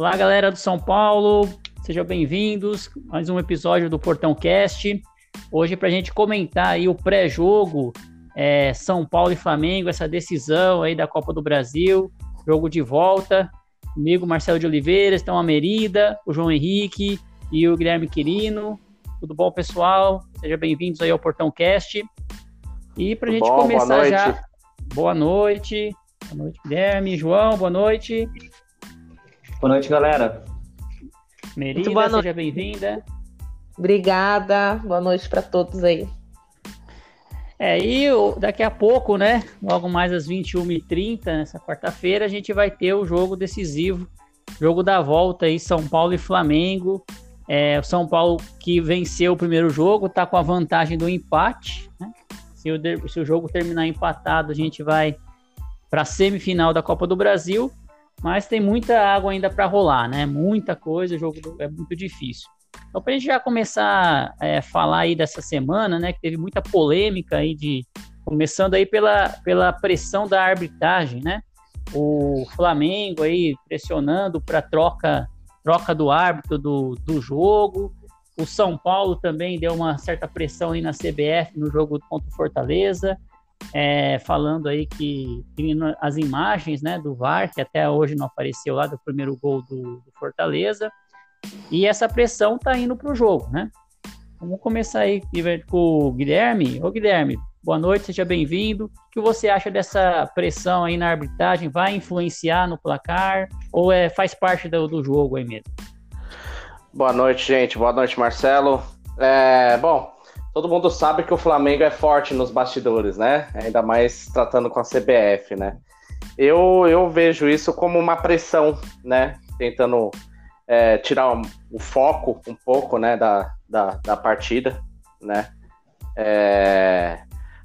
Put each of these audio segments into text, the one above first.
Olá, galera do São Paulo, sejam bem-vindos. Mais um episódio do Portão Cast. Hoje, para a gente comentar aí o pré-jogo é, São Paulo e Flamengo, essa decisão aí da Copa do Brasil, jogo de volta. Comigo, Marcelo de Oliveira, estão a Merida, o João Henrique e o Guilherme Quirino. Tudo bom, pessoal? Sejam bem-vindos aí ao Portão Cast. E para a gente bom, começar boa já. Boa noite. Boa noite, Guilherme. João, boa noite. Boa noite, galera. Merida, boa seja bem-vinda. Obrigada, boa noite para todos aí. É, e daqui a pouco, né, logo mais às 21h30, nessa quarta-feira, a gente vai ter o jogo decisivo, jogo da volta aí, São Paulo e Flamengo. É, o São Paulo que venceu o primeiro jogo, tá com a vantagem do empate, né? Se o, se o jogo terminar empatado, a gente vai para a semifinal da Copa do Brasil mas tem muita água ainda para rolar, né? Muita coisa, o jogo é muito difícil. Então, para a gente já começar a é, falar aí dessa semana, né, que teve muita polêmica aí de começando aí pela, pela pressão da arbitragem, né? O Flamengo aí pressionando para troca troca do árbitro do, do jogo. O São Paulo também deu uma certa pressão aí na CBF no jogo contra o Fortaleza é, falando aí que as imagens né, do VAR, que até hoje não apareceu lá do primeiro gol do, do Fortaleza, e essa pressão tá indo para o jogo, né? Vamos começar aí com o Guilherme. Ô Guilherme, boa noite, seja bem-vindo. O que você acha dessa pressão aí na arbitragem? Vai influenciar no placar ou é, faz parte do, do jogo aí mesmo? Boa noite, gente. Boa noite, Marcelo. É, bom, todo mundo sabe que o Flamengo é forte nos bastidores, né? Ainda mais tratando com a CBF, né? Eu, eu vejo isso como uma pressão, né? Tentando é, tirar o foco um pouco, né, da, da, da partida, né? É,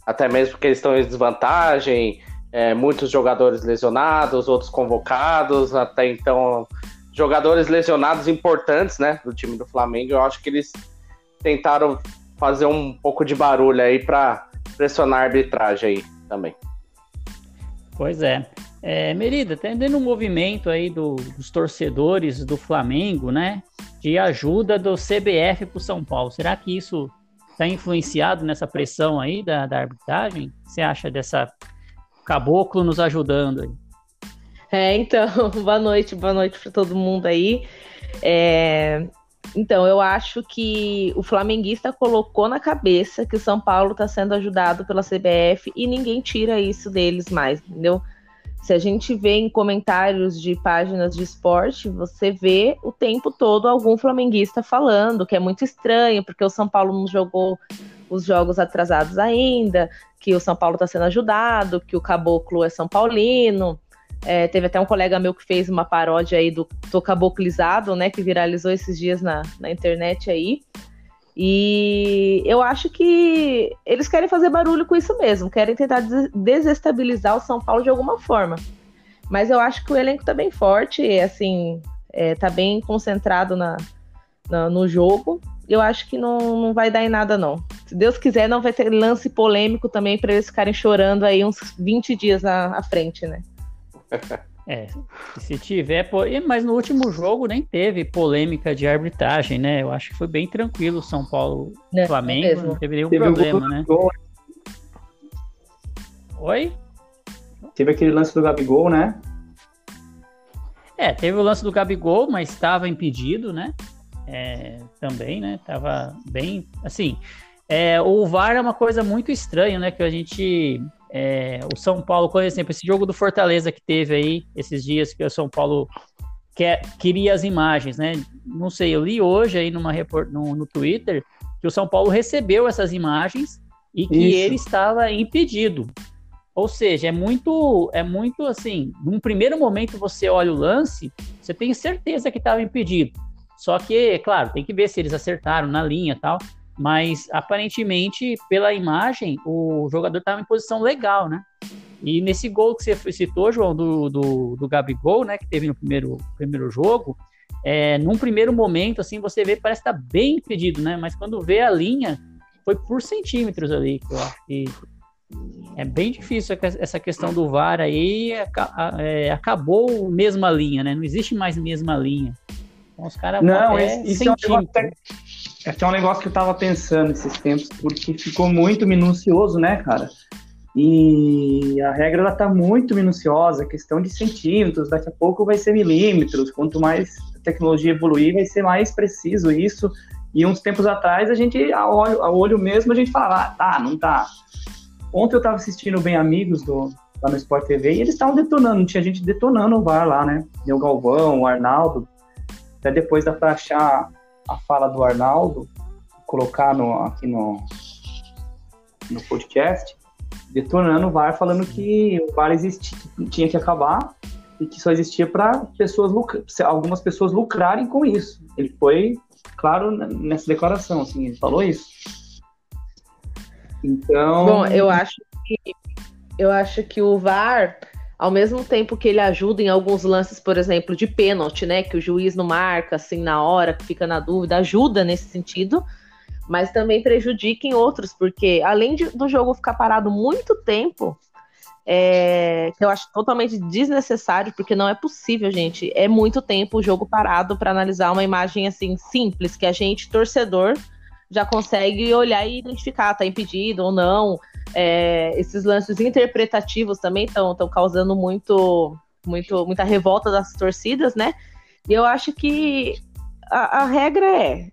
até mesmo porque eles estão em desvantagem, é, muitos jogadores lesionados, outros convocados, até então jogadores lesionados importantes, né, do time do Flamengo. Eu acho que eles tentaram fazer um pouco de barulho aí para pressionar a arbitragem aí também. Pois é. é Merida, tá tendo um movimento aí do, dos torcedores do Flamengo, né? De ajuda do CBF para o São Paulo. Será que isso está influenciado nessa pressão aí da, da arbitragem? O que você acha dessa caboclo nos ajudando aí? É, então, boa noite, boa noite para todo mundo aí. É, então, eu acho que o flamenguista colocou na cabeça que o São Paulo está sendo ajudado pela CBF e ninguém tira isso deles mais, entendeu? Se a gente vê em comentários de páginas de esporte, você vê o tempo todo algum flamenguista falando que é muito estranho, porque o São Paulo não jogou os jogos atrasados ainda, que o São Paulo está sendo ajudado, que o Caboclo é São Paulino. É, teve até um colega meu que fez uma paródia aí do Tô Caboclizado, né? Que viralizou esses dias na, na internet aí. E eu acho que eles querem fazer barulho com isso mesmo, querem tentar desestabilizar o São Paulo de alguma forma. Mas eu acho que o elenco tá bem forte, assim, é, tá bem concentrado na, na, no jogo. Eu acho que não, não vai dar em nada, não. Se Deus quiser, não vai ter lance polêmico também para eles ficarem chorando aí uns 20 dias à, à frente, né? É, se tiver, mas no último jogo nem teve polêmica de arbitragem, né? Eu acho que foi bem tranquilo o São Paulo é, Flamengo, não teve nenhum teve problema, um né? Oi? Teve aquele lance do Gabigol, né? É, teve o lance do Gabigol, mas estava impedido, né? É, também, né? Tava bem, assim, É, o VAR é uma coisa muito estranha, né? Que a gente. É, o São Paulo, por exemplo, esse jogo do Fortaleza que teve aí, esses dias que o São Paulo quer, queria as imagens, né? Não sei, eu li hoje aí numa report, no, no Twitter que o São Paulo recebeu essas imagens e que Isso. ele estava impedido. Ou seja, é muito, é muito assim, num primeiro momento você olha o lance, você tem certeza que estava impedido. Só que, claro, tem que ver se eles acertaram na linha e tal. Mas aparentemente, pela imagem, o jogador estava em posição legal, né? E nesse gol que você citou, João, do, do, do Gabigol, né, que teve no primeiro, primeiro jogo, é, num primeiro momento, assim, você vê, parece estar tá bem impedido, né? Mas quando vê a linha, foi por centímetros ali, que eu acho que é bem difícil essa questão do VAR aí, é, acabou mesma linha, né? Não existe mais mesma linha. Então os caras Não, esse, isso é um, negócio, esse é um negócio que eu tava pensando esses tempos, porque ficou muito minucioso, né, cara? E a regra ela tá muito minuciosa, questão de centímetros, daqui a pouco vai ser milímetros. Quanto mais a tecnologia evoluir, vai ser mais preciso isso. E uns tempos atrás, a gente, a olho, a olho mesmo, a gente falava, ah, tá, não tá. Ontem eu tava assistindo Bem Amigos do, lá no Sport TV e eles estavam detonando, tinha gente detonando o VAR lá, né? o Galvão, o Arnaldo. Até depois dá pra achar a fala do Arnaldo, colocar no, aqui no, no podcast detonando o VAR, falando que o VAR existia, tinha que acabar e que só existia para pessoas algumas pessoas lucrarem com isso. Ele foi claro nessa declaração, assim, ele falou isso. Então. Bom, eu acho que eu acho que o VAR, ao mesmo tempo que ele ajuda em alguns lances, por exemplo, de pênalti, né, que o juiz não marca assim na hora, que fica na dúvida, ajuda nesse sentido mas também prejudica em outros, porque além de, do jogo ficar parado muito tempo, é, que eu acho totalmente desnecessário, porque não é possível, gente. É muito tempo o jogo parado para analisar uma imagem assim simples, que a gente, torcedor, já consegue olhar e identificar, tá impedido ou não. É, esses lances interpretativos também estão causando muito, muito, muita revolta das torcidas, né? E eu acho que a, a regra é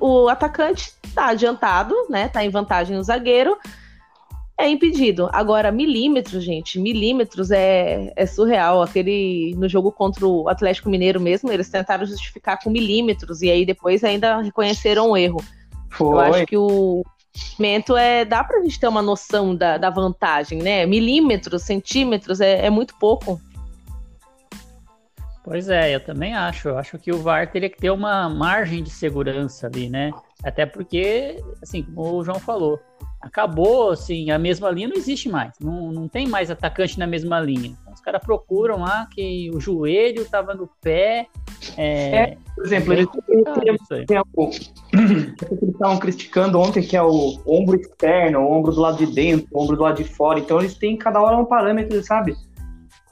o, o atacante tá adiantado, né? Tá em vantagem o zagueiro. É impedido. Agora, milímetros, gente, milímetros é, é surreal. Aquele no jogo contra o Atlético Mineiro mesmo, eles tentaram justificar com milímetros e aí depois ainda reconheceram o erro. Foi. Eu acho que o movimento é. dá pra gente ter uma noção da, da vantagem, né? Milímetros, centímetros é, é muito pouco. Pois é, eu também acho. Eu acho que o VAR teria que ter uma margem de segurança ali, né? Até porque, assim, como o João falou, acabou, assim, a mesma linha não existe mais. Não, não tem mais atacante na mesma linha. Então, os caras procuram lá que o joelho estava no pé. É, é por exemplo, eles, eles estavam criticando ontem que é o ombro externo, o ombro do lado de dentro, o ombro do lado de fora. Então eles têm cada hora um parâmetro, sabe?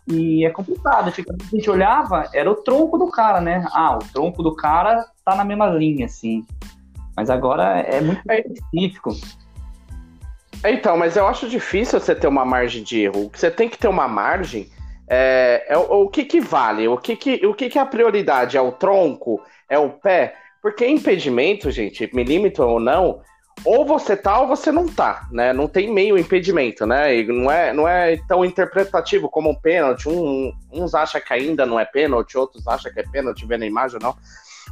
E é complicado. Tipo, a gente olhava, era o tronco do cara, né? Ah, o tronco do cara tá na mesma linha, assim. Mas agora é muito é. específico. Então, mas eu acho difícil você ter uma margem de erro. Você tem que ter uma margem. É, é o, que, que vale? O, que, que, o que, que é a prioridade? É o tronco? É o pé? Porque impedimento, gente, milímetro ou não, ou você tá ou você não tá, né? Não tem meio impedimento, né? E não é, não é tão interpretativo como um pênalti. Um, uns acham que ainda não é pênalti, outros acham que é pênalti, vendo a imagem não.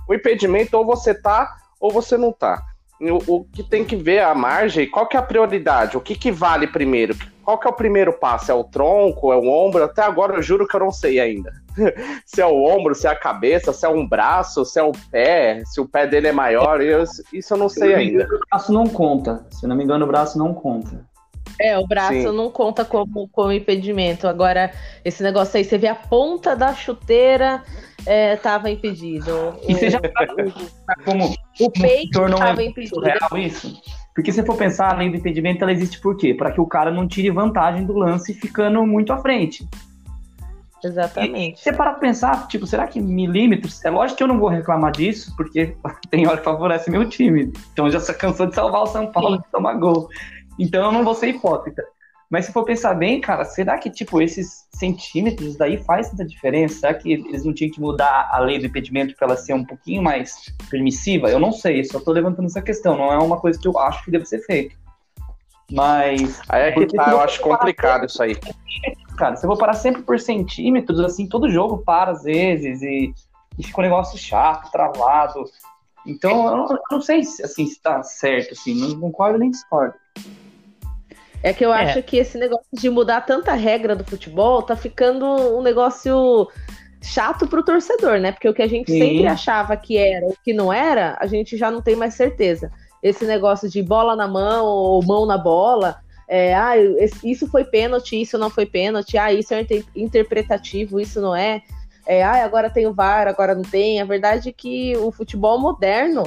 O impedimento ou você tá ou você não tá. O, o, que tem que ver a margem, qual que é a prioridade? O que, que vale primeiro? Qual que é o primeiro passo? É o tronco? É o ombro? Até agora eu juro que eu não sei ainda. se é o ombro, se é a cabeça, se é um braço, se é o pé, se o pé dele é maior, eu, isso eu não sei eu ainda. o braço não conta. Se eu não me engano, o braço não conta. É, o braço Sim. não conta como, como impedimento. Agora, esse negócio aí, você vê a ponta da chuteira estava é, impedido. E você já como o peito estava é impedido. Real isso? Porque se for pensar, a lei do impedimento, ela existe por quê? Para que o cara não tire vantagem do lance ficando muito à frente. Exatamente. E você para pensar, tipo, será que milímetros? É lógico que eu não vou reclamar disso, porque tem hora que favorece meu time. Então já se cansou de salvar o São Paulo Sim. de tomar gol. Então eu não vou ser hipócrita. Mas se for pensar bem, cara, será que, tipo, esses centímetros daí faz tanta diferença? Será que eles não tinham que mudar a lei do impedimento para ela ser um pouquinho mais permissiva? Eu não sei, só tô levantando essa questão, não é uma coisa que eu acho que deve ser feito. Mas. Aí é que tá, eu acho complicado isso aí. Cara, se eu vou parar sempre por centímetros, assim, todo jogo para às vezes e, e fica um negócio chato, travado. Então, eu não, eu não sei se, assim, se tá certo, assim, não concordo nem discordo. É que eu é. acho que esse negócio de mudar tanta regra do futebol tá ficando um negócio chato pro torcedor, né? Porque o que a gente Sim. sempre achava que era o que não era, a gente já não tem mais certeza. Esse negócio de bola na mão ou mão na bola, é, ah, isso foi pênalti, isso não foi pênalti, ah, isso é interpretativo, isso não é é, ah, agora tem o VAR, agora não tem. A verdade é que o futebol moderno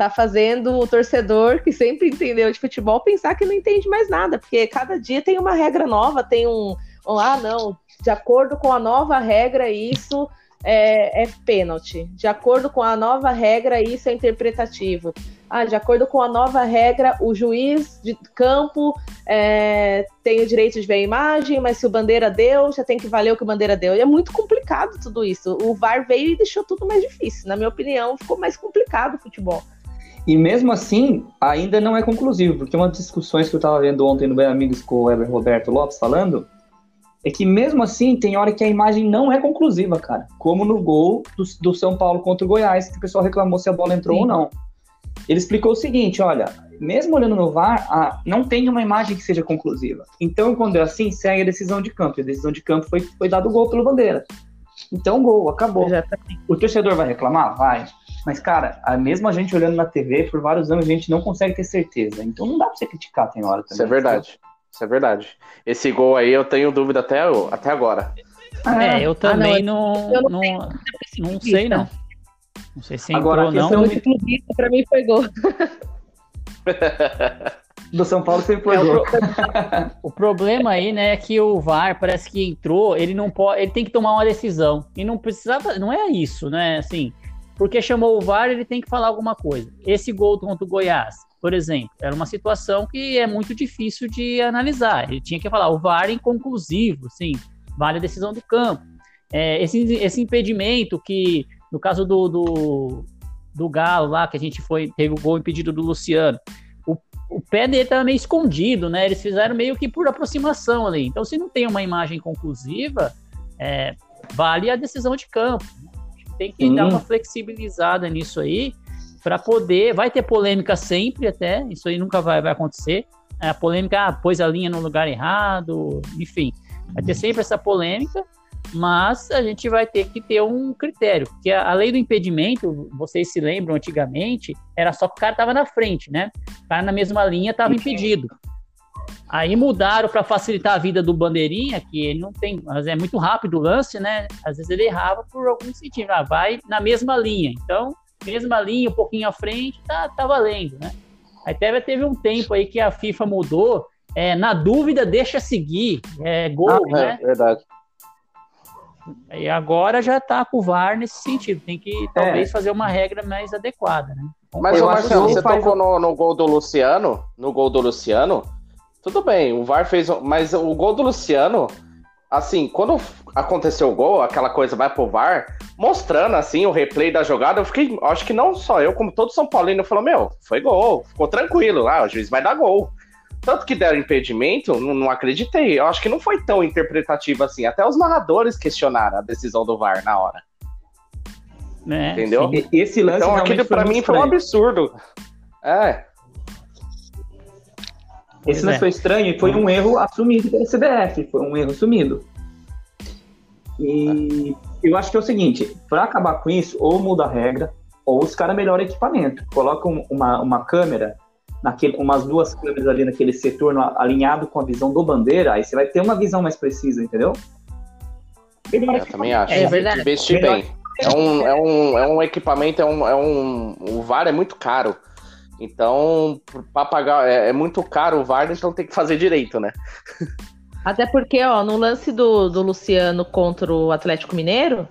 tá fazendo o torcedor que sempre entendeu de futebol pensar que não entende mais nada, porque cada dia tem uma regra nova, tem um, um ah, não, de acordo com a nova regra, isso é, é pênalti. De acordo com a nova regra, isso é interpretativo. Ah, de acordo com a nova regra, o juiz de campo é, tem o direito de ver a imagem, mas se o bandeira deu, já tem que valer o que o bandeira deu. E é muito complicado tudo isso. O VAR veio e deixou tudo mais difícil. Na minha opinião, ficou mais complicado o futebol. E mesmo assim, ainda não é conclusivo, porque uma das discussões que eu estava vendo ontem no Bem Amigos com o Ever Roberto Lopes falando é que mesmo assim tem hora que a imagem não é conclusiva, cara. Como no gol do, do São Paulo contra o Goiás, que o pessoal reclamou se a bola entrou Sim. ou não. Ele explicou o seguinte: olha, mesmo olhando no VAR, ah, não tem uma imagem que seja conclusiva. Então, quando é assim, segue a decisão de campo. E a decisão de campo foi, foi dado o gol pelo Bandeira. Então, gol, acabou. O torcedor vai reclamar? Vai. Mas, cara, a mesmo a gente olhando na TV, por vários anos a gente não consegue ter certeza. Então não dá pra você criticar, tem hora também. Isso é verdade. Isso é verdade. Esse gol aí eu tenho dúvida até, até agora. É, eu também ah, não, não, não, não, sei, não. Não sei se entrou, Agora, não. Muito clubista, pra mim foi gol. Do São Paulo sempre foi é, gol. O, problema aí, né, é que o VAR parece que entrou, ele não pode, ele tem que tomar uma decisão. E não precisava, não é isso, né? Assim, porque chamou o VAR, ele tem que falar alguma coisa. Esse gol contra o Goiás, por exemplo, era uma situação que é muito difícil de analisar. Ele tinha que falar o VAR é inconclusivo, sim, vale a decisão do campo. É, esse, esse impedimento que, no caso do, do, do Galo lá, que a gente foi, teve o gol impedido do Luciano, o, o pé dele estava meio escondido, né? Eles fizeram meio que por aproximação ali. Então, se não tem uma imagem conclusiva, é, vale a decisão de campo tem que dar uma flexibilizada nisso aí para poder. Vai ter polêmica sempre, até. Isso aí nunca vai, vai acontecer. A polêmica, ah, pôs a linha no lugar errado, enfim. Vai ter sempre essa polêmica, mas a gente vai ter que ter um critério. Porque a, a lei do impedimento, vocês se lembram antigamente, era só que o cara estava na frente, né? O cara na mesma linha estava impedido. Aí mudaram para facilitar a vida do bandeirinha, que ele não tem, mas é muito rápido o lance, né? Às vezes ele errava por algum sentido, ah, vai na mesma linha. Então, mesma linha, um pouquinho à frente, tá, tá valendo, né? Aí teve, teve um tempo aí que a FIFA mudou, é, na dúvida, deixa seguir, é gol, ah, né? É, verdade. E agora já tá com o VAR nesse sentido, tem que talvez é. fazer uma regra mais adequada, né? Mas, Marcelo, você tocou no, no gol do Luciano, no gol do Luciano, tudo bem, o VAR fez. Mas o gol do Luciano, assim, quando aconteceu o gol, aquela coisa vai pro VAR, mostrando assim o replay da jogada, eu fiquei. Acho que não só eu, como todo São Paulino, falou: Meu, foi gol, ficou tranquilo lá, ah, o juiz vai dar gol. Tanto que deram impedimento, não, não, acreditei. Eu acho que não foi tão interpretativo assim. Até os narradores questionaram a decisão do VAR na hora. É, Entendeu? Sim. Esse lance então aquilo para mim foi um absurdo. É. Esse não é. foi estranho e foi um erro assumido pela CBF, foi um erro assumido. E eu acho que é o seguinte, para acabar com isso, ou muda a regra, ou os caras melhoram o equipamento. Colocam uma, uma câmera, naquele, umas duas câmeras ali naquele setor no, alinhado com a visão do bandeira, aí você vai ter uma visão mais precisa, entendeu? Eu também acho. É verdade. Investir bem. É um, é, um, é um equipamento, é um, é um. O VAR é muito caro. Então, para pagar é, é, muito caro o VAR, então tem que fazer direito, né? Até porque, ó, no lance do, do Luciano contra o Atlético Mineiro,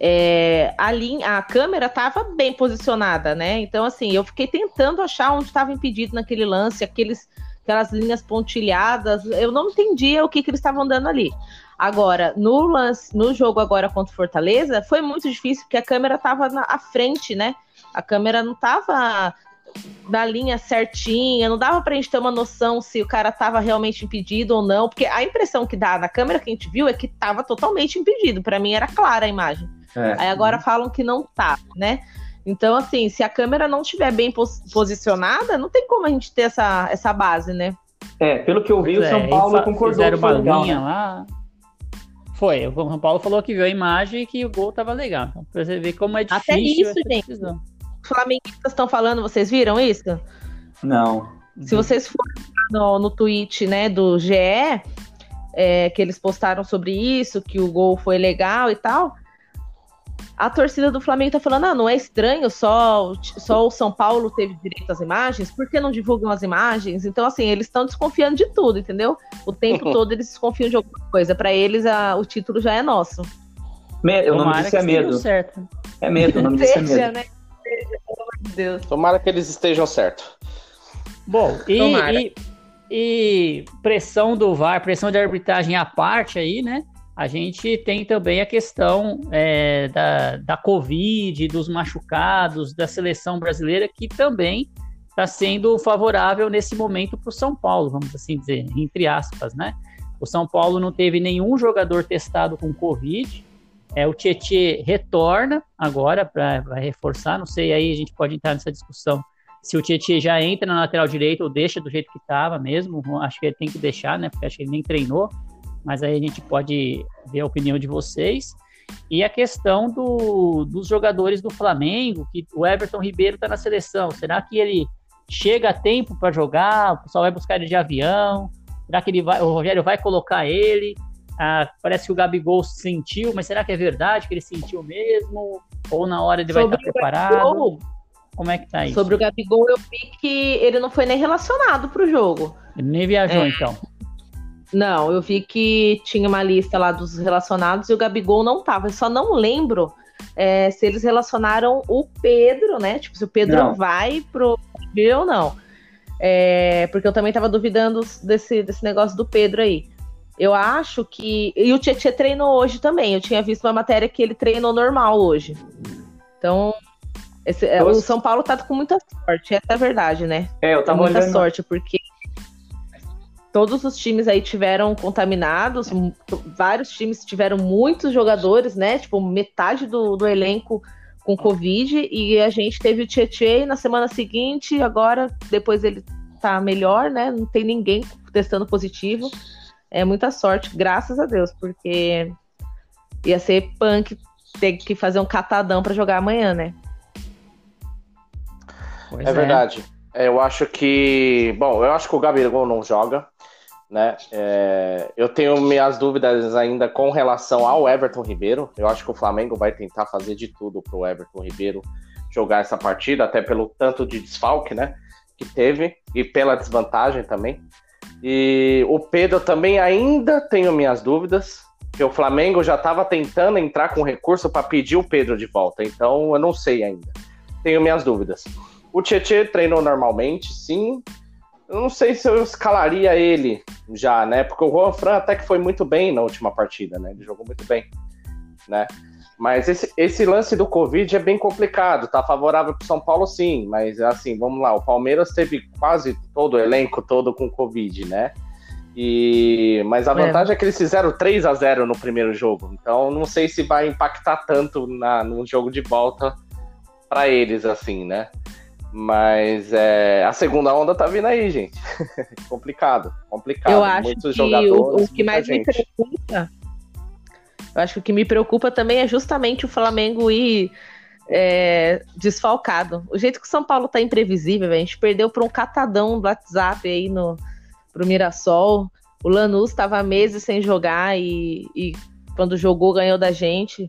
é, a, linha, a câmera estava bem posicionada, né? Então, assim, eu fiquei tentando achar onde estava impedido naquele lance, aqueles aquelas linhas pontilhadas. Eu não entendia o que, que eles estavam dando ali. Agora, no lance, no jogo agora contra o Fortaleza, foi muito difícil porque a câmera estava à frente, né? A câmera não estava da linha certinha, não dava pra gente ter uma noção se o cara tava realmente impedido ou não, porque a impressão que dá na câmera que a gente viu é que tava totalmente impedido. Para mim era clara a imagem. É. Aí agora falam que não tá, né? Então, assim, se a câmera não estiver bem pos posicionada, não tem como a gente ter essa, essa base, né? É, pelo que eu vi, pois o São é, Paulo concordou fizeram uma legal, linha né? lá. Foi, o São Paulo falou que viu a imagem e que o gol tava legal. Então, pra você ver como é difícil Até isso, gente. Decisão flamenguistas estão falando, vocês viram isso? Não. Se vocês forem no, no tweet né, do GE, é, que eles postaram sobre isso, que o gol foi legal e tal, a torcida do Flamengo tá falando, ah, não é estranho, só, só o São Paulo teve direito às imagens, por que não divulgam as imagens? Então, assim, eles estão desconfiando de tudo, entendeu? O tempo todo eles desconfiam de alguma coisa. Para eles, a, o título já é nosso. Me, o nome disso é medo. Certo. É medo, o nome disso é medo. Né? Deus. Tomara que eles estejam certos. Bom, e, e, e, pressão do VAR, pressão de arbitragem à parte aí, né? A gente tem também a questão é, da, da Covid, dos machucados, da seleção brasileira, que também está sendo favorável nesse momento para o São Paulo, vamos assim dizer, entre aspas, né? O São Paulo não teve nenhum jogador testado com Covid, é, o Tietê retorna agora para reforçar. Não sei, aí a gente pode entrar nessa discussão se o Tietê já entra na lateral direita ou deixa do jeito que estava mesmo. Acho que ele tem que deixar, né? Porque acho que ele nem treinou. Mas aí a gente pode ver a opinião de vocês. E a questão do, dos jogadores do Flamengo, que o Everton Ribeiro está na seleção. Será que ele chega a tempo para jogar? O pessoal vai buscar ele de avião? Será que ele vai, o Rogério vai colocar ele? Ah, parece que o Gabigol sentiu, mas será que é verdade que ele sentiu mesmo? Ou na hora ele Sobre vai estar preparado? Gabigol, Como é que tá isso? Sobre o Gabigol, eu vi que ele não foi nem relacionado para o jogo. Ele nem viajou, é. então. Não, eu vi que tinha uma lista lá dos relacionados e o Gabigol não tava. Eu só não lembro é, se eles relacionaram o Pedro, né? Tipo, se o Pedro não. vai pro ou não. É, porque eu também tava duvidando desse, desse negócio do Pedro aí. Eu acho que. E o Tietchan treinou hoje também. Eu tinha visto uma matéria que ele treinou normal hoje. Então, esse, é, o São Paulo tá com muita sorte, essa é a verdade, né? É, eu tava muita olhando... sorte, porque todos os times aí tiveram contaminados, vários times tiveram muitos jogadores, né? Tipo, metade do, do elenco com Covid, e a gente teve o Tietchan na semana seguinte, agora, depois ele tá melhor, né? Não tem ninguém testando positivo é muita sorte, graças a Deus, porque ia ser punk ter que fazer um catadão para jogar amanhã, né? Pois é, é, verdade. Eu acho que. Bom, eu acho que o Gabigol não joga. Né? É, eu tenho minhas dúvidas ainda com relação ao Everton Ribeiro. Eu acho que o Flamengo vai tentar fazer de tudo para o Everton Ribeiro jogar essa partida, até pelo tanto de desfalque né, que teve e pela desvantagem também. E o Pedro também ainda tenho minhas dúvidas, que o Flamengo já estava tentando entrar com recurso para pedir o Pedro de volta, então eu não sei ainda. Tenho minhas dúvidas. O Tietchan treinou normalmente, sim. Eu não sei se eu escalaria ele já, né? Porque o Juan Fran até que foi muito bem na última partida, né? Ele jogou muito bem, né? Mas esse, esse lance do Covid é bem complicado, tá favorável para São Paulo sim, mas assim, vamos lá, o Palmeiras teve quase todo o elenco todo com Covid, né? E, mas a é. vantagem é. é que eles fizeram 3 a 0 no primeiro jogo, então não sei se vai impactar tanto na, no jogo de volta para eles, assim, né? Mas é, a segunda onda tá vindo aí, gente. complicado, complicado. Eu acho Muitos que jogadores, o, o que mais gente. me preocupa eu acho que o que me preocupa também é justamente o Flamengo ir é, desfalcado. O jeito que o São Paulo tá imprevisível, a gente perdeu por um catadão do WhatsApp aí no, pro Mirassol. O Lanús estava meses sem jogar e, e, quando jogou ganhou da gente.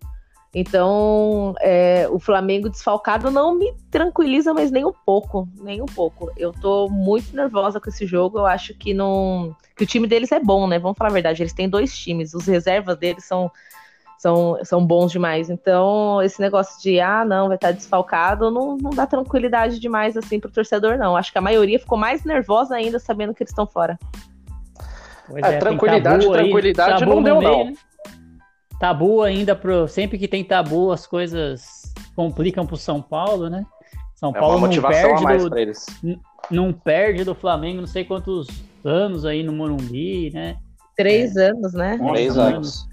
Então, é, o Flamengo desfalcado não me tranquiliza, mas nem um pouco, nem um pouco. Eu tô muito nervosa com esse jogo. Eu acho que não, que o time deles é bom, né? Vamos falar a verdade. Eles têm dois times. Os reservas deles são são, são bons demais. Então, esse negócio de, ah, não, vai estar desfalcado, não, não dá tranquilidade demais assim pro torcedor, não. Acho que a maioria ficou mais nervosa ainda sabendo que eles estão fora. É, é, tranquilidade, tranquilidade não deu, meio, não. Né? Tabu ainda, pro, sempre que tem tabu, as coisas complicam pro São Paulo, né? São é Paulo não perde, do, não perde do Flamengo não sei quantos anos aí no Morumbi, né? Três é, anos, né? Três anos.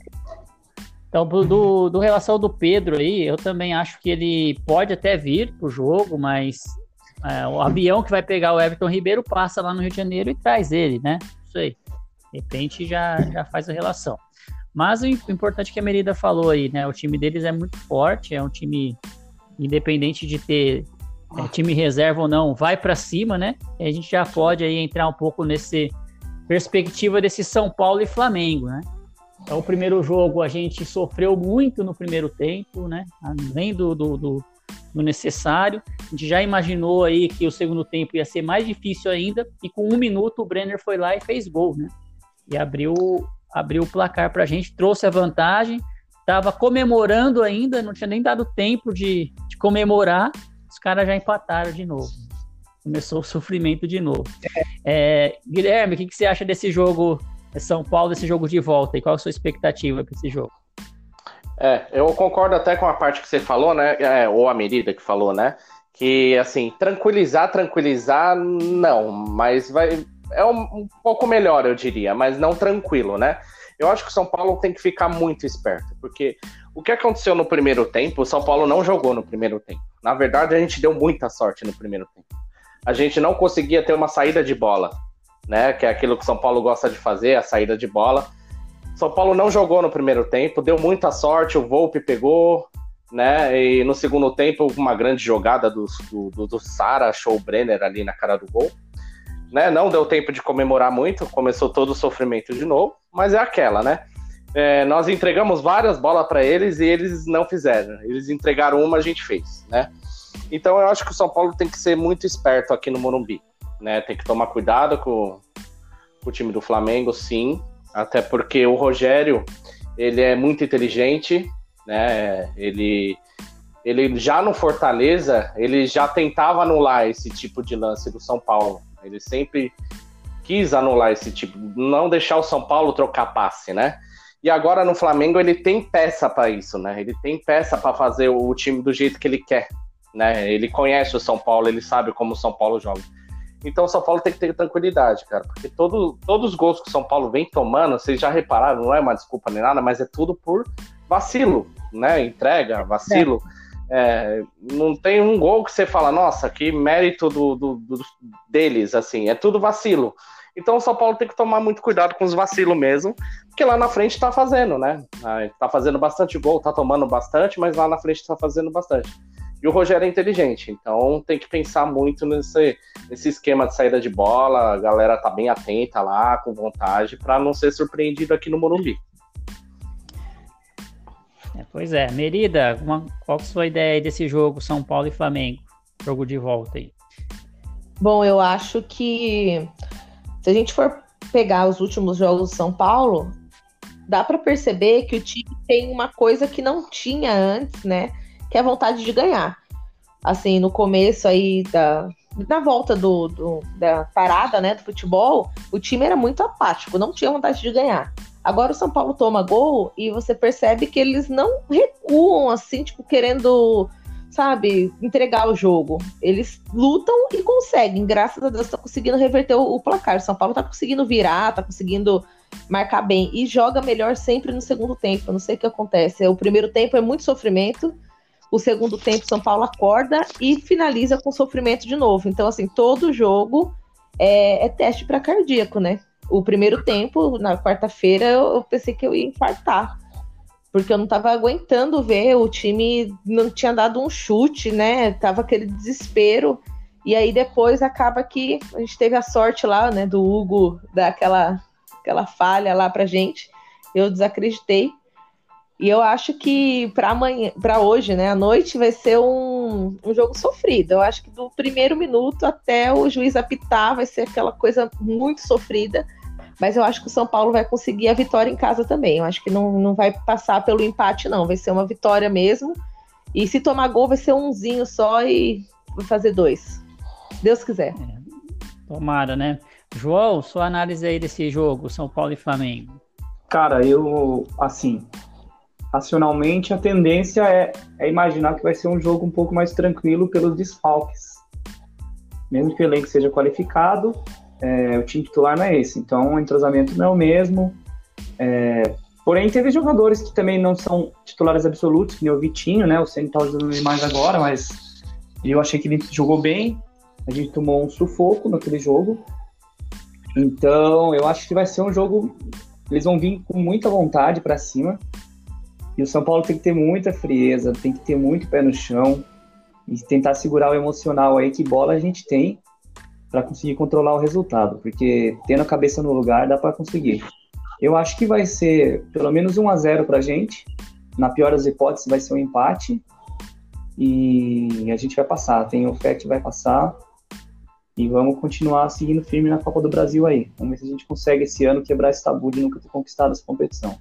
Então, do, do relação do Pedro aí, eu também acho que ele pode até vir pro jogo, mas é, o avião que vai pegar o Everton Ribeiro passa lá no Rio de Janeiro e traz ele, né? Isso aí. De repente já, já faz a relação. Mas o importante que a Merida falou aí, né? O time deles é muito forte, é um time independente de ter é, time reserva ou não, vai para cima, né? E a gente já pode aí entrar um pouco nesse perspectiva desse São Paulo e Flamengo, né? Então, o primeiro jogo a gente sofreu muito no primeiro tempo, né? Além do, do, do, do, necessário. A gente já imaginou aí que o segundo tempo ia ser mais difícil ainda. E com um minuto o Brenner foi lá e fez gol, né? E abriu, abriu o placar para a gente, trouxe a vantagem. Tava comemorando ainda, não tinha nem dado tempo de, de comemorar. Os caras já empataram de novo. Começou o sofrimento de novo. É, Guilherme, o que, que você acha desse jogo é São Paulo esse jogo de volta? E qual a sua expectativa para esse jogo? É, eu concordo até com a parte que você falou, né? É, ou a medida que falou, né? Que assim, tranquilizar, tranquilizar, não, mas vai. É um, um pouco melhor, eu diria, mas não tranquilo, né? Eu acho que o São Paulo tem que ficar muito esperto, porque o que aconteceu no primeiro tempo, o São Paulo não jogou no primeiro tempo. Na verdade, a gente deu muita sorte no primeiro tempo. A gente não conseguia ter uma saída de bola né? Que é aquilo que o São Paulo gosta de fazer, a saída de bola. São Paulo não jogou no primeiro tempo, deu muita sorte, o Volpe pegou, né? E no segundo tempo, uma grande jogada do, do, do Sara, achou o Brenner ali na cara do gol. Né? Não deu tempo de comemorar muito, começou todo o sofrimento de novo, mas é aquela, né? É, nós entregamos várias bolas para eles e eles não fizeram. Eles entregaram uma, a gente fez, né? Então eu acho que o São Paulo tem que ser muito esperto aqui no Morumbi né? Tem que tomar cuidado com, com o time do Flamengo, sim. Até porque o Rogério, ele é muito inteligente, né? Ele, ele já no Fortaleza, ele já tentava anular esse tipo de lance do São Paulo. Ele sempre quis anular esse tipo, não deixar o São Paulo trocar passe, né? E agora no Flamengo ele tem peça para isso, né? Ele tem peça para fazer o time do jeito que ele quer, né? Ele conhece o São Paulo, ele sabe como o São Paulo joga. Então o São Paulo tem que ter tranquilidade, cara, porque todo, todos os gols que o São Paulo vem tomando, vocês já repararam, não é uma desculpa nem nada, mas é tudo por vacilo, né? Entrega, vacilo. É. É, não tem um gol que você fala, nossa, que mérito do, do, do, deles, assim, é tudo vacilo. Então o São Paulo tem que tomar muito cuidado com os vacilos mesmo, porque lá na frente tá fazendo, né? Ah, tá fazendo bastante gol, tá tomando bastante, mas lá na frente tá fazendo bastante. E o Rogério é inteligente, então tem que pensar muito nesse, nesse esquema de saída de bola. A galera tá bem atenta lá, com vontade, para não ser surpreendido aqui no Morumbi. É, pois é, Merida, uma, qual é a sua ideia desse jogo São Paulo e Flamengo? Jogo de volta aí. Bom, eu acho que se a gente for pegar os últimos jogos do São Paulo, dá para perceber que o time tem uma coisa que não tinha antes, né? que é a vontade de ganhar. Assim, no começo aí da, na volta do, do, da parada, né, do futebol, o time era muito apático, não tinha vontade de ganhar. Agora o São Paulo toma gol e você percebe que eles não recuam assim, tipo, querendo, sabe, entregar o jogo. Eles lutam e conseguem. Graças a Deus, tá conseguindo reverter o, o placar. O São Paulo tá conseguindo virar, tá conseguindo marcar bem e joga melhor sempre no segundo tempo. Não sei o que acontece. O primeiro tempo é muito sofrimento o segundo tempo, São Paulo acorda e finaliza com sofrimento de novo. Então, assim, todo jogo é, é teste para cardíaco, né? O primeiro tempo, na quarta-feira, eu, pensei que eu ia infartar. Porque eu não estava aguentando ver, o time não tinha dado um chute, né? Tava aquele desespero. E aí depois acaba que a gente teve a sorte lá, né, do Hugo dar aquela, aquela falha lá pra gente. Eu desacreditei. E eu acho que para amanhã, para hoje, né, à noite vai ser um, um jogo sofrido. Eu acho que do primeiro minuto até o juiz apitar vai ser aquela coisa muito sofrida. Mas eu acho que o São Paulo vai conseguir a vitória em casa também. Eu acho que não, não vai passar pelo empate, não. Vai ser uma vitória mesmo. E se tomar gol, vai ser umzinho só e vai fazer dois. Deus quiser. É, tomara, né? João, sua análise aí desse jogo, São Paulo e Flamengo. Cara, eu, assim, racionalmente a tendência é, é imaginar que vai ser um jogo um pouco mais tranquilo pelos desfalques. Mesmo que o elenco seja qualificado, é, o time titular não é esse. Então o entrosamento não é o mesmo. É, porém, teve jogadores que também não são titulares absolutos, que nem o Vitinho, né? O Senna tá usando mais agora, mas eu achei que ele jogou bem. A gente tomou um sufoco naquele jogo. Então, eu acho que vai ser um jogo. Eles vão vir com muita vontade para cima. E o São Paulo tem que ter muita frieza, tem que ter muito pé no chão e tentar segurar o emocional aí que bola a gente tem para conseguir controlar o resultado, porque tendo a cabeça no lugar dá para conseguir. Eu acho que vai ser pelo menos 1 a 0 para a gente. Na pior das hipóteses vai ser um empate e a gente vai passar. Tem o fé que vai passar e vamos continuar seguindo firme na Copa do Brasil aí. Vamos ver se a gente consegue esse ano quebrar esse tabu de nunca ter conquistado essa competição.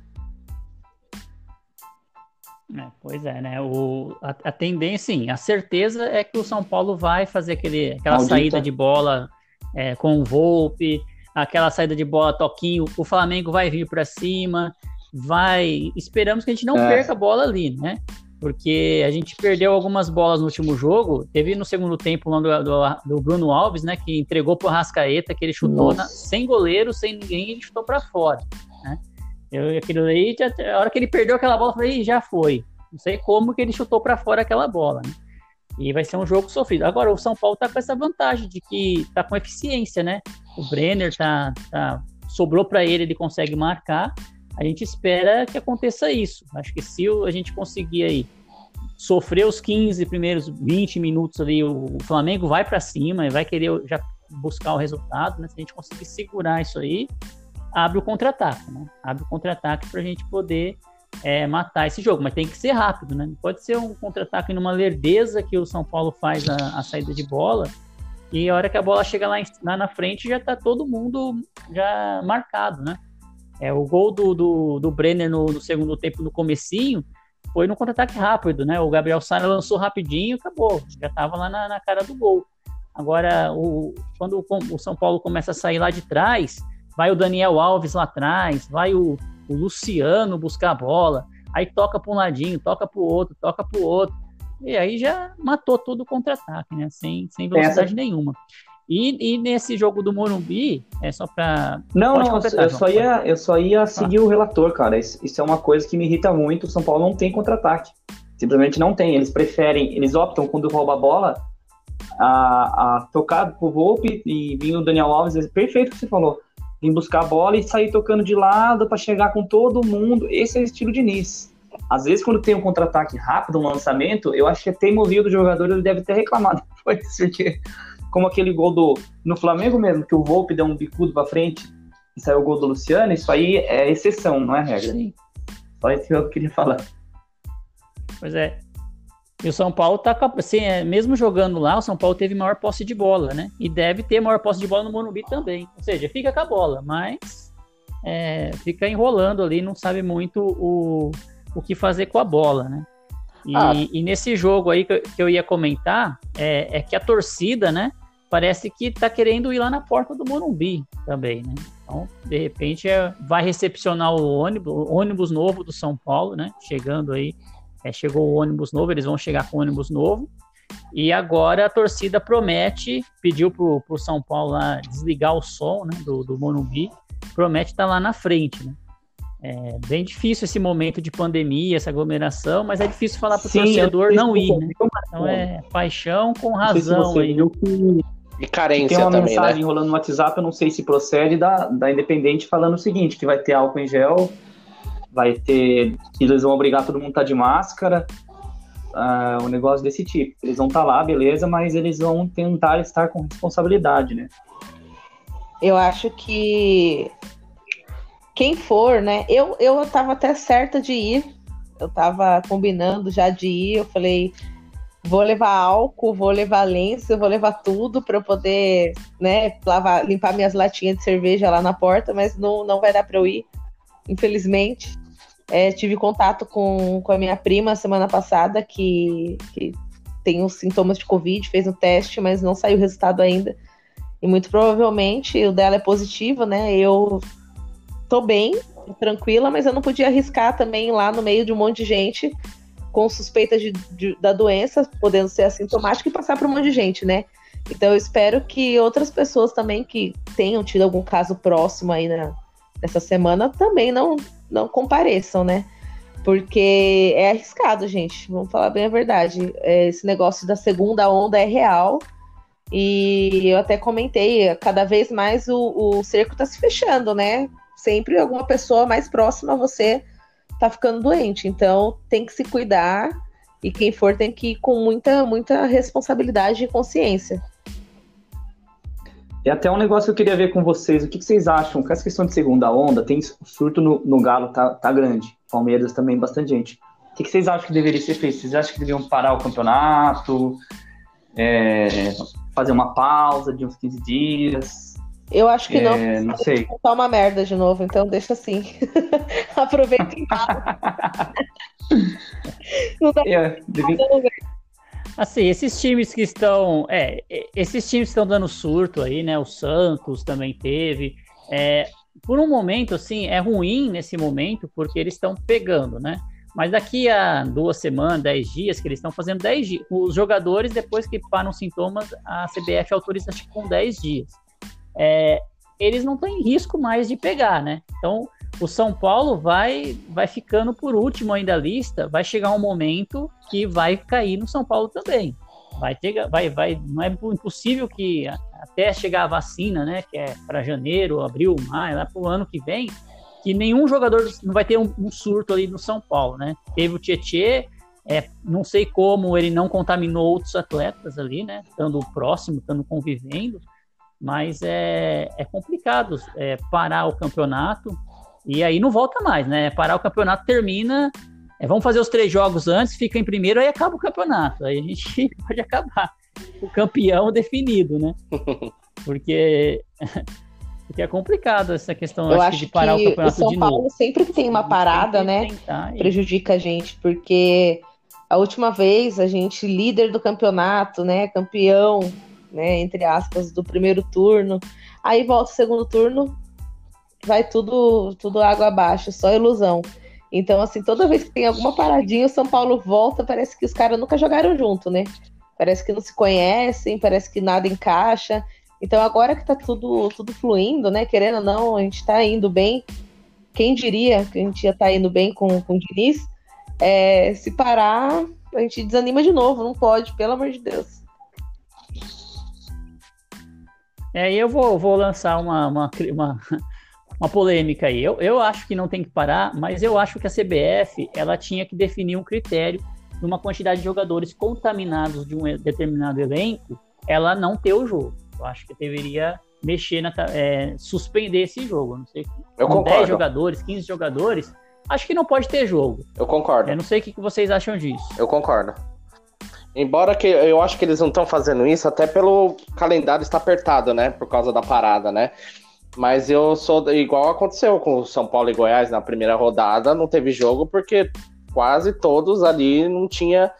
É, pois é, né? O, a, a, tendência, sim, a certeza é que o São Paulo vai fazer aquele, aquela Maldita. saída de bola é, com o Volpe, aquela saída de bola toquinho, o Flamengo vai vir para cima, vai. Esperamos que a gente não é. perca a bola ali, né? Porque a gente perdeu algumas bolas no último jogo. Teve no segundo tempo lá do, do, do Bruno Alves, né? Que entregou pro Rascaeta, que ele chutou na, sem goleiro, sem ninguém, ele chutou para fora. Eu, aquilo a hora que ele perdeu aquela bola, eu falei, já foi. Não sei como que ele chutou para fora aquela bola, né? E vai ser um jogo sofrido. Agora, o São Paulo tá com essa vantagem de que tá com eficiência, né? O Brenner tá, tá sobrou para ele, ele consegue marcar. A gente espera que aconteça isso. Acho que se a gente conseguir aí sofrer os 15 primeiros 20 minutos ali, o Flamengo vai para cima e vai querer já buscar o resultado, né? Se a gente conseguir segurar isso aí, abre o contra-ataque, né? Abre o contra-ataque para a gente poder é, matar esse jogo, mas tem que ser rápido, né? Pode ser um contra-ataque numa lerdeza que o São Paulo faz a, a, saída de bola e a hora que a bola chega lá, em, lá na frente já tá todo mundo já marcado, né? É, o gol do, do, do Brenner no, no, segundo tempo, no comecinho, foi no contra-ataque rápido, né? O Gabriel Sara lançou rapidinho acabou. Já tava lá na, na cara do gol. Agora, o, quando o, o São Paulo começa a sair lá de trás, vai o Daniel Alves lá atrás, vai o, o Luciano buscar a bola, aí toca para um ladinho, toca para o outro, toca para o outro, e aí já matou todo o contra-ataque, né? Sem, sem velocidade Essa... nenhuma. E, e, nesse jogo do Morumbi, é só para. Não, não, eu só, ia, eu só ia seguir ah. o relator, cara. Isso, isso, é uma coisa que me irrita muito. O São Paulo não tem contra-ataque. Simplesmente não tem. Eles preferem, eles optam quando rouba a bola a, a tocar pro Volpe e vir o Daniel Alves. Perfeito o que você falou em buscar a bola e sair tocando de lado para chegar com todo mundo. Esse é o estilo de Nice. Às vezes, quando tem um contra-ataque rápido, um lançamento, eu acho que até teimosia do jogador ele deve ter reclamado depois, porque como aquele gol do no Flamengo mesmo, que o Volpe deu um bicudo para frente e saiu o gol do Luciano, isso aí é exceção, não é regra. Sim. Só isso que eu queria falar. Pois é. E o São Paulo tá assim, mesmo jogando lá, o São Paulo teve maior posse de bola, né? E deve ter maior posse de bola no Morumbi também. Ou seja, fica com a bola, mas é, fica enrolando ali, não sabe muito o, o que fazer com a bola, né? E, ah. e nesse jogo aí que, que eu ia comentar, é, é, que a torcida, né? Parece que tá querendo ir lá na porta do Morumbi também, né? Então, de repente, é, vai recepcionar o ônibus, o ônibus novo do São Paulo, né? Chegando aí é, chegou o ônibus novo, eles vão chegar com o ônibus novo. E agora a torcida promete, pediu pro, pro São Paulo lá desligar o som né, do, do Morumbi, promete estar tá lá na frente, né? É bem difícil esse momento de pandemia, essa aglomeração, mas é difícil falar para o torcedor não ir, né? Então é paixão com razão se aí. Que... E carência Tem uma também, mensagem né? rolando no WhatsApp, eu não sei se procede, da, da Independente falando o seguinte, que vai ter álcool em gel vai ter. Eles vão obrigar todo mundo a estar tá de máscara, uh, um negócio desse tipo. Eles vão estar tá lá, beleza, mas eles vão tentar estar com responsabilidade, né? Eu acho que quem for, né? Eu, eu tava até certa de ir. Eu tava combinando já de ir. Eu falei, vou levar álcool, vou levar lenço, vou levar tudo para eu poder, né, lavar, limpar minhas latinhas de cerveja lá na porta, mas não, não vai dar para eu ir, infelizmente. É, tive contato com, com a minha prima semana passada, que, que tem os sintomas de Covid, fez o teste, mas não saiu o resultado ainda. E muito provavelmente o dela é positivo, né? Eu tô bem, tranquila, mas eu não podia arriscar também lá no meio de um monte de gente com suspeitas de, de, da doença, podendo ser assintomática e passar para um monte de gente, né? Então eu espero que outras pessoas também que tenham tido algum caso próximo aí na, nessa semana também não, não compareçam, né? Porque é arriscado, gente. Vamos falar bem a verdade. É, esse negócio da segunda onda é real. E eu até comentei, cada vez mais o, o cerco está se fechando, né? Sempre alguma pessoa mais próxima a você tá ficando doente. Então tem que se cuidar e quem for tem que ir com muita, muita responsabilidade e consciência. E até um negócio que eu queria ver com vocês, o que, que vocês acham? Com essa questão de segunda onda, tem surto no, no Galo, tá, tá grande. Palmeiras também, bastante gente. O que, que vocês acham que deveria ser feito? Vocês acham que deveriam parar o campeonato? É, fazer uma pausa de uns 15 dias? Eu acho que não. É, não sei. Tá uma merda de novo, então deixa assim. Aproveita e Não dá é, Assim, esses times que estão. É, esses times estão dando surto aí, né? O Santos também teve. É, por um momento, assim, é ruim nesse momento, porque eles estão pegando, né? Mas daqui a duas semanas, dez dias, que eles estão fazendo dez dias. Os jogadores, depois que param sintomas, a CBF autoriza acho, com dez dias é, eles não têm risco mais de pegar, né? Então, o São Paulo vai, vai ficando por último ainda da lista, vai chegar um momento que vai cair no São Paulo também. Vai ter, vai, vai, não é impossível que até chegar a vacina, né, que é para janeiro, abril, maio, lá para o ano que vem, que nenhum jogador não vai ter um, um, surto ali no São Paulo, né? Teve o Tietê, é, não sei como ele não contaminou outros atletas ali, né? Estando próximo, estando convivendo mas é, é complicado é, parar o campeonato e aí não volta mais, né? Parar o campeonato termina, é, vamos fazer os três jogos antes, fica em primeiro, aí acaba o campeonato. Aí a gente pode acabar o campeão definido, né? Porque, porque é complicado essa questão Eu acho, de parar que o campeonato o São Paulo novo. sempre que tem uma parada, né? Prejudica a gente, porque a última vez a gente líder do campeonato, né? Campeão né, entre aspas, do primeiro turno. Aí volta o segundo turno, vai tudo, tudo água abaixo, só ilusão. Então, assim, toda vez que tem alguma paradinha, o São Paulo volta, parece que os caras nunca jogaram junto, né? Parece que não se conhecem, parece que nada encaixa. Então, agora que tá tudo, tudo fluindo, né? Querendo ou não, a gente tá indo bem. Quem diria que a gente ia estar tá indo bem com, com o Diniz? É, se parar, a gente desanima de novo, não pode, pelo amor de Deus. É, eu vou, vou lançar uma, uma, uma, uma, polêmica aí. Eu, eu acho que não tem que parar, mas eu acho que a CBF ela tinha que definir um critério de uma quantidade de jogadores contaminados de um determinado elenco, ela não ter o jogo. Eu acho que deveria mexer na é, suspender esse jogo. Não sei. Eu com concordo. 10 jogadores, 15 jogadores, acho que não pode ter jogo. Eu concordo. Eu não sei o que vocês acham disso. Eu concordo. Embora que eu acho que eles não estão fazendo isso, até pelo calendário está apertado, né? Por causa da parada, né? Mas eu sou igual aconteceu com o São Paulo e Goiás na primeira rodada, não teve jogo porque quase todos ali não tinha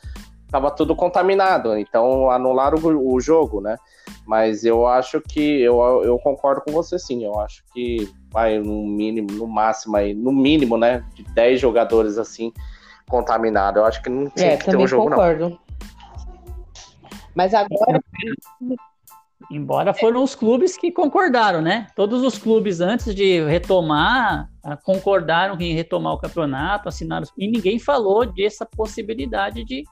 tava tudo contaminado, então anularam o, o jogo, né? Mas eu acho que eu, eu concordo com você sim, eu acho que vai no mínimo, no máximo aí, no mínimo, né, de 10 jogadores assim contaminados. Eu acho que não tinha é, que ter um jogo concordo. não. Mas agora. Embora foram os clubes que concordaram, né? Todos os clubes, antes de retomar, ah, concordaram em retomar o campeonato, assinaram. E ninguém falou dessa possibilidade de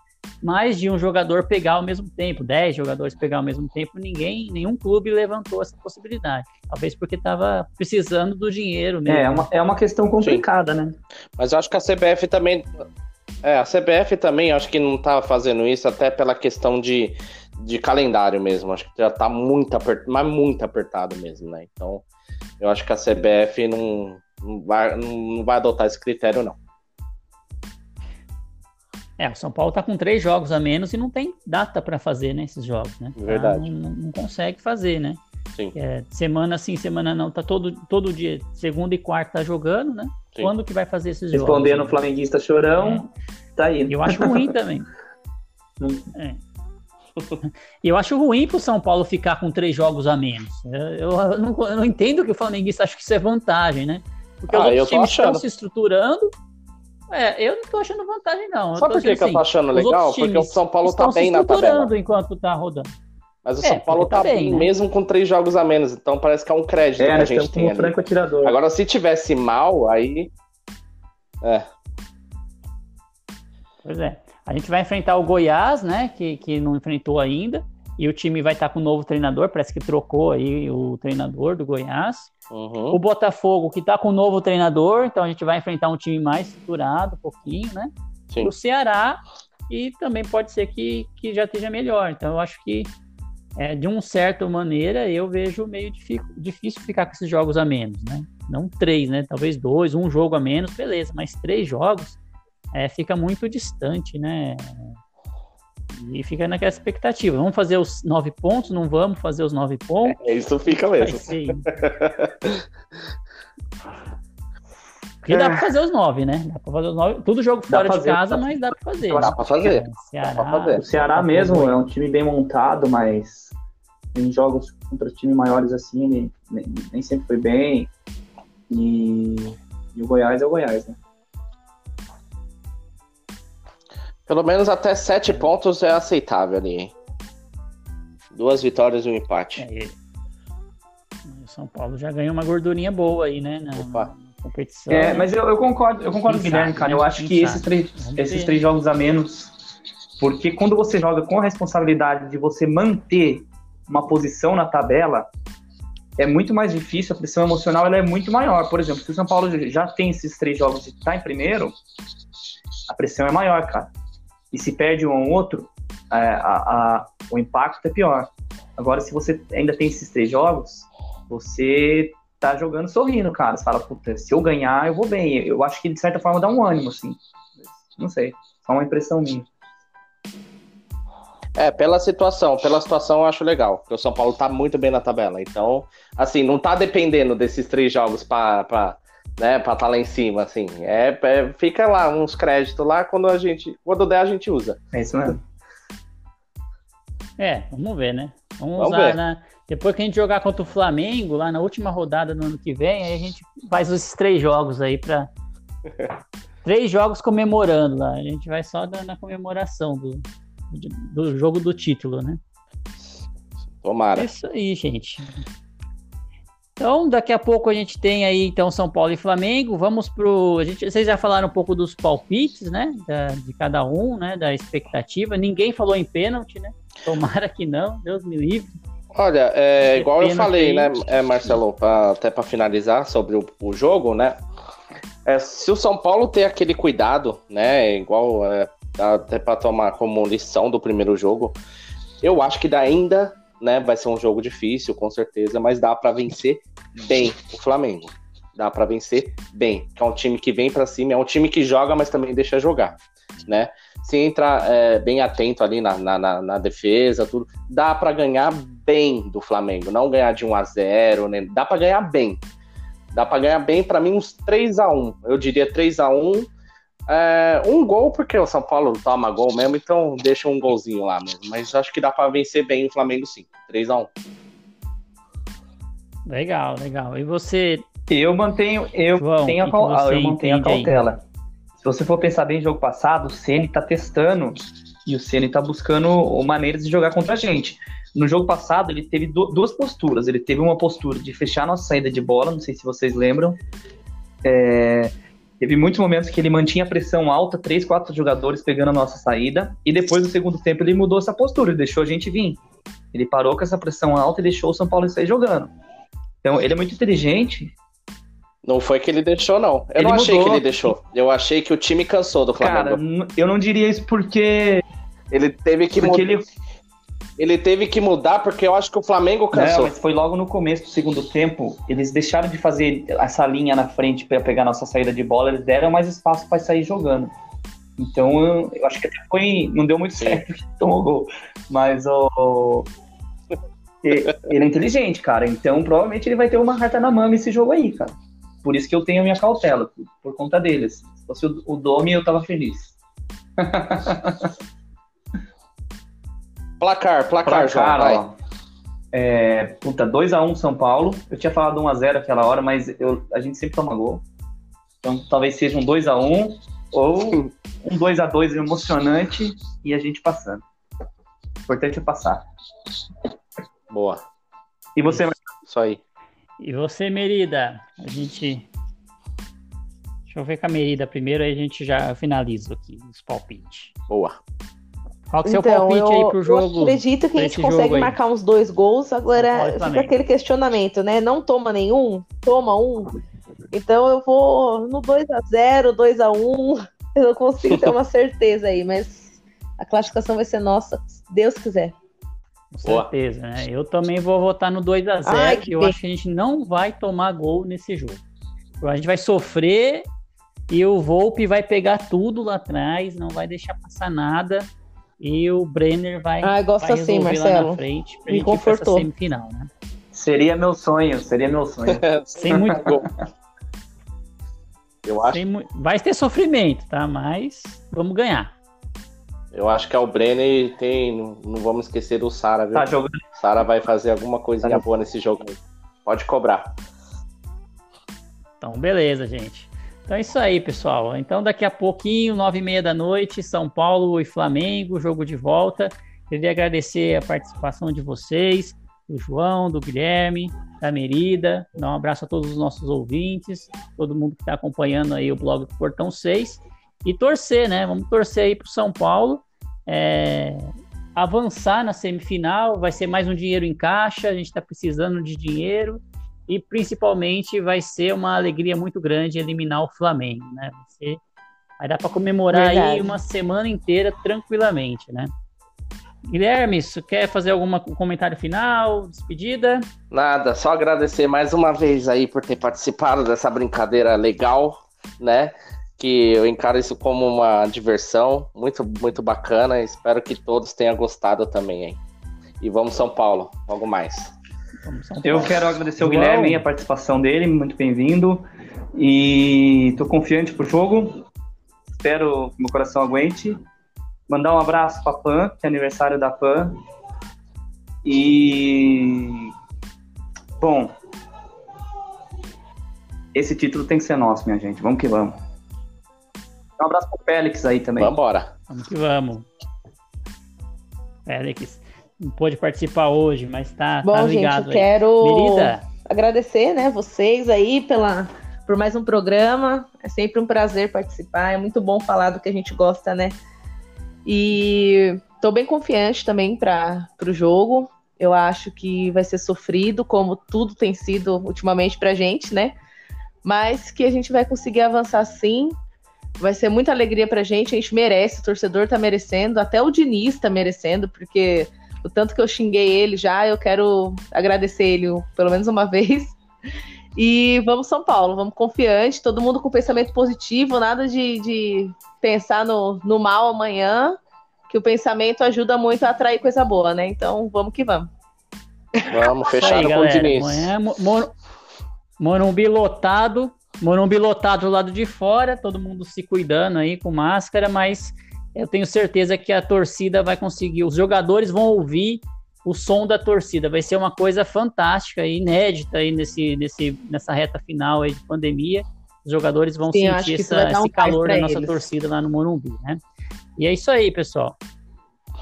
mais de um jogador pegar ao mesmo tempo, 10 jogadores pegar ao mesmo tempo, ninguém, nenhum clube levantou essa possibilidade. Talvez porque estava precisando do dinheiro mesmo. É, é uma, é uma questão complicada, Sim. né? Mas eu acho que a CBF também é, a CBF também acho que não tá fazendo isso até pela questão de, de calendário mesmo. Acho que já tá muito apertado, mas muito apertado mesmo, né? Então, eu acho que a CBF não, não, vai, não vai adotar esse critério, não. É, o São Paulo tá com três jogos a menos e não tem data para fazer, né, esses jogos, né? Verdade. Não, não, consegue fazer, né? Sim. É, semana sim, semana não, tá todo, todo dia, segunda e quarta tá jogando, né? Sim. Quando que vai fazer esses Respondendo jogos? Respondendo o flamenguista chorão, é. tá aí. Eu acho ruim também. é. Eu acho ruim pro São Paulo ficar com três jogos a menos. Eu, eu, não, eu não, entendo que o flamenguista acha que isso é vantagem, né? Porque ah, os outros times estão se estruturando é, eu não tô achando vantagem, não. Sabe por que, que eu tô achando legal? Porque o São Paulo tá bem na tabela. enquanto tá rodando. Mas o é, São Paulo tá, tá bem, né? mesmo com três jogos a menos, então parece que é um crédito é, que a gente tem. Um franco atirador. Agora, se tivesse mal, aí. É. Pois é. A gente vai enfrentar o Goiás, né? Que, que não enfrentou ainda. E o time vai estar com um novo treinador, parece que trocou aí o treinador do Goiás. Uhum. O Botafogo, que está com um novo treinador, então a gente vai enfrentar um time mais estruturado, um pouquinho, né? Sim. O Ceará, e também pode ser que, que já esteja melhor. Então eu acho que, é, de uma certa maneira, eu vejo meio difícil ficar com esses jogos a menos, né? Não três, né? Talvez dois, um jogo a menos, beleza, mas três jogos é, fica muito distante, né? E fica naquela expectativa. Vamos fazer os nove pontos? Não vamos fazer os nove pontos? É, isso fica mesmo. Porque dá pra fazer os nove, né? Dá pra fazer os nove. Tudo jogo fora de casa, mas dá pra fazer. Dá pra fazer. Ceará, dá pra fazer. O Ceará mesmo é um time bem montado, mas em jogos contra times maiores assim, nem, nem sempre foi bem. E, e o Goiás é o Goiás, né? Pelo menos até sete pontos é aceitável ali, hein? Duas vitórias e um empate. É, o São Paulo já ganhou uma gordurinha boa aí, né? Na, Opa. competição. É, mas eu, eu concordo, eu concordo com o Guilherme, cara. Eu acho que esses três, esses três jogos a menos. Porque quando você joga com a responsabilidade de você manter uma posição na tabela, é muito mais difícil, a pressão emocional ela é muito maior. Por exemplo, se o São Paulo já tem esses três jogos de estar tá em primeiro, a pressão é maior, cara e se perde um ou outro, é, a, a, o impacto é pior. Agora, se você ainda tem esses três jogos, você tá jogando sorrindo, cara. Você fala, puta, se eu ganhar, eu vou bem. Eu acho que de certa forma dá um ânimo, assim. Não sei, só uma impressão minha. É, pela situação, pela situação eu acho legal, porque o São Paulo tá muito bem na tabela. Então, assim, não tá dependendo desses três jogos para né, pra estar tá lá em cima, assim. É, é, fica lá uns créditos lá quando a gente, quando der a gente usa. É isso mesmo. É, vamos ver, né? Vamos, vamos usar, ver. né? Depois que a gente jogar contra o Flamengo, lá na última rodada do ano que vem, aí a gente faz esses três jogos aí para três jogos comemorando lá. A gente vai só na comemoração do, do jogo do título, né? Tomara. É isso aí, gente. Então, daqui a pouco a gente tem aí então São Paulo e Flamengo. Vamos pro, a gente, vocês já falaram um pouco dos palpites, né, da, de cada um, né, da expectativa. Ninguém falou em pênalti, né? Tomara que não, Deus me livre. Olha, é, igual eu falei, né, é, Marcelo, pra, até para finalizar sobre o, o jogo, né? É, se o São Paulo ter aquele cuidado, né, igual é, até para tomar como lição do primeiro jogo, eu acho que ainda né? Vai ser um jogo difícil, com certeza, mas dá para vencer bem o Flamengo. Dá para vencer bem. É um time que vem para cima, é um time que joga, mas também deixa jogar, né? Se entrar é, bem atento ali na, na, na defesa, tudo, dá para ganhar bem do Flamengo, não ganhar de 1 a 0, né? Dá para ganhar bem. Dá para ganhar bem, para mim, uns 3 a 1 Eu diria 3 a 1 é, um gol, porque o São Paulo toma gol mesmo, então deixa um golzinho lá mesmo. Mas acho que dá para vencer bem o Flamengo sim. 3 a 1 Legal, legal. E você. Eu mantenho, eu João, tenho a, eu mantenho a cautela. Aí? Se você for pensar bem no jogo passado, o Ceni tá testando e o Ceni tá buscando maneiras de jogar contra a gente. No jogo passado, ele teve duas posturas. Ele teve uma postura de fechar nossa saída de bola, não sei se vocês lembram. É, Teve muitos momentos que ele mantinha a pressão alta, três, quatro jogadores pegando a nossa saída, e depois no segundo tempo ele mudou essa postura, ele deixou a gente vir. Ele parou com essa pressão alta e deixou o São Paulo sair jogando. Então ele é muito inteligente. Não foi que ele deixou, não. Eu ele não achei mudou. que ele deixou. Eu achei que o time cansou do Flamengo. Cara, eu não diria isso porque. Ele teve que porque ele ele teve que mudar porque eu acho que o Flamengo cansou. Não, mas foi logo no começo do segundo tempo. Eles deixaram de fazer essa linha na frente para pegar nossa saída de bola. Eles deram mais espaço para sair jogando. Então eu, eu acho que até foi. Não deu muito certo que tomou gol. Mas o. ele é inteligente, cara. Então provavelmente ele vai ter uma rata na mama esse jogo aí, cara. Por isso que eu tenho a minha cautela, por, por conta deles. Se fosse o, o Domi, eu tava feliz. placar, placar, placar João, ó, é, puta, 2x1 um São Paulo. Eu tinha falado 1x0 aquela hora, mas eu, a gente sempre toma gol. Então talvez seja um 2x1 um, ou um 2x2 emocionante e a gente passando. O importante é passar. Boa. E você, Isso aí. E você, Merida? A gente. Deixa eu ver com a Merida primeiro, aí a gente já finaliza aqui os palpites. Boa. Qual que é o então, seu palpite eu, aí pro jogo? Eu acredito que a gente consegue marcar uns dois gols. Agora fica aquele questionamento, né? Não toma nenhum, toma um. Então eu vou no 2x0, 2x1. Eu não consigo ter uma certeza aí, mas a classificação vai ser nossa, se Deus quiser. Com certeza, né? Eu também vou votar no 2x0, que eu bem. acho que a gente não vai tomar gol nesse jogo. A gente vai sofrer e o Volpe vai pegar tudo lá atrás, não vai deixar passar nada. E o Brenner vai, ah, gosto vai assim, Marcelo. lá na frente pra Me gente confortou. semifinal, né? Seria meu sonho, seria meu sonho. Sem muito gol. Eu acho. Sem, vai ter sofrimento, tá? Mas vamos ganhar. Eu acho que é o Brenner tem. Não vamos esquecer do Sara, viu? Tá jogando. Sara vai fazer alguma coisinha tá boa nesse jogo. Pode cobrar. Então, beleza, gente. Então é isso aí, pessoal. Então daqui a pouquinho, nove e meia da noite, São Paulo e Flamengo, jogo de volta. Queria agradecer a participação de vocês, do João, do Guilherme, da Merida. Dar um abraço a todos os nossos ouvintes, todo mundo que está acompanhando aí o blog do Portão 6. E torcer, né? Vamos torcer aí para o São Paulo. É... Avançar na semifinal, vai ser mais um dinheiro em caixa, a gente está precisando de dinheiro e principalmente vai ser uma alegria muito grande eliminar o Flamengo, né? Vai, ser... vai dar para comemorar Verdade. aí uma semana inteira tranquilamente, né? Guilherme, você quer fazer algum comentário final, despedida? Nada, só agradecer mais uma vez aí por ter participado dessa brincadeira legal, né? Que eu encaro isso como uma diversão muito, muito bacana. Espero que todos tenham gostado também, hein? E vamos São Paulo, logo mais. Eu quero agradecer ao Guilherme a participação dele, muito bem-vindo. E estou confiante pro jogo. Espero que meu coração aguente. Mandar um abraço para Pan, que é aniversário da Pan. E bom, esse título tem que ser nosso, minha gente. Vamos que vamos. Um abraço pro Félix aí também. Vambora. Vamos que vamos. Félix não pôde participar hoje, mas tá, Bom, tá ligado gente, quero agradecer, né, vocês aí pela por mais um programa. É sempre um prazer participar. É muito bom falar do que a gente gosta, né? E tô bem confiante também para o jogo. Eu acho que vai ser sofrido, como tudo tem sido ultimamente pra gente, né? Mas que a gente vai conseguir avançar sim. Vai ser muita alegria pra gente, a gente merece, o torcedor tá merecendo, até o Diniz tá merecendo, porque o tanto que eu xinguei ele já, eu quero agradecer ele pelo menos uma vez. E vamos São Paulo, vamos confiante, todo mundo com pensamento positivo, nada de, de pensar no, no mal amanhã, que o pensamento ajuda muito a atrair coisa boa, né? Então vamos que vamos. Vamos fechar com o Diniz. Amanhã, Mor Morumbi lotado, Morumbi lotado do lado de fora, todo mundo se cuidando aí com máscara, mas eu tenho certeza que a torcida vai conseguir, os jogadores vão ouvir o som da torcida. Vai ser uma coisa fantástica e inédita aí nesse, nesse, nessa reta final aí de pandemia. Os jogadores vão Sim, sentir essa, esse um calor da nossa torcida lá no Morumbi, né? E é isso aí, pessoal.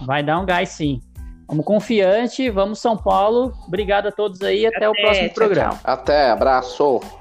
Vai dar um gás sim. Vamos confiante, vamos São Paulo. Obrigado a todos aí, até, até o próximo tchau, programa. Tchau. Até, abraço.